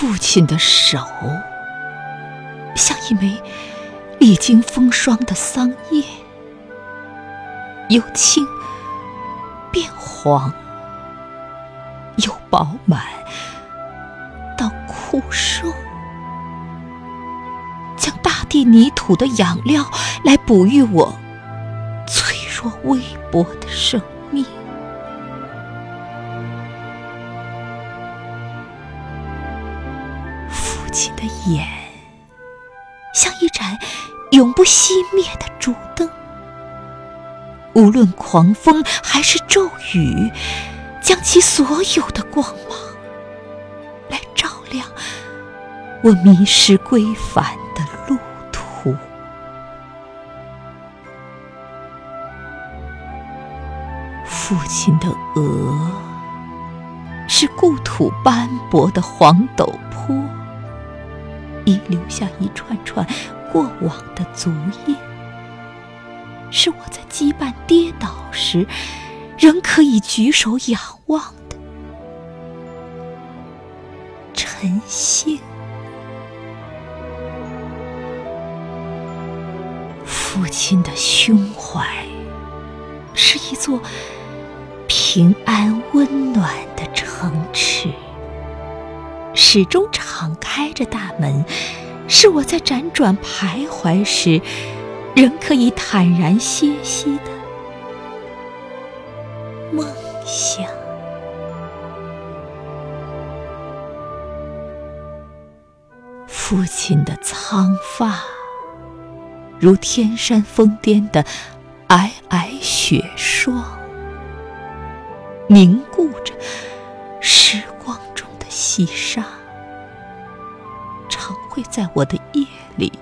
父亲的手，像一枚历经风霜的桑叶，由青变黄，由饱满到枯瘦，将大地泥土的养料来哺育我脆弱微薄的生命。父亲的眼，像一盏永不熄灭的烛灯，无论狂风还是骤雨，将其所有的光芒来照亮我迷失归返的路途。父亲的额，是故土斑驳的黄陡坡。已留下一串串过往的足印，是我在羁绊跌倒时仍可以举手仰望的晨星。父亲的胸怀是一座平安温暖的城池。始终敞开着大门，是我在辗转徘徊时，仍可以坦然歇息的梦想。父亲的苍发，如天山峰巅的皑皑雪霜，凝固着时光细沙常。会在我的夜里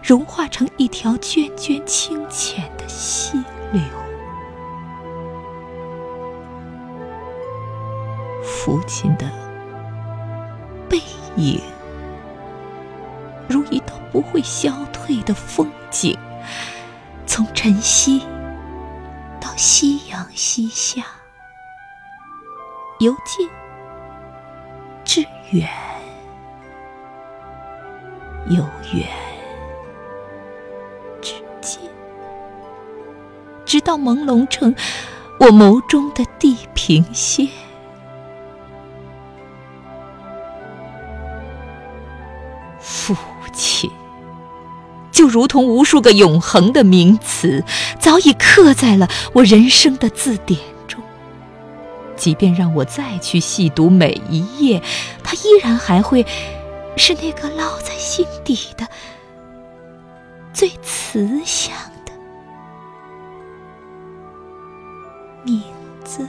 融化成一条涓涓清浅的溪流。父亲的背影，如一道不会消退的风景，从晨曦到夕阳西下，由近至远。由远至近，直到朦胧成我眸中的地平线。父亲，就如同无数个永恒的名词，早已刻在了我人生的字典。即便让我再去细读每一页，它依然还会。是那个烙在心底的最慈祥的名字。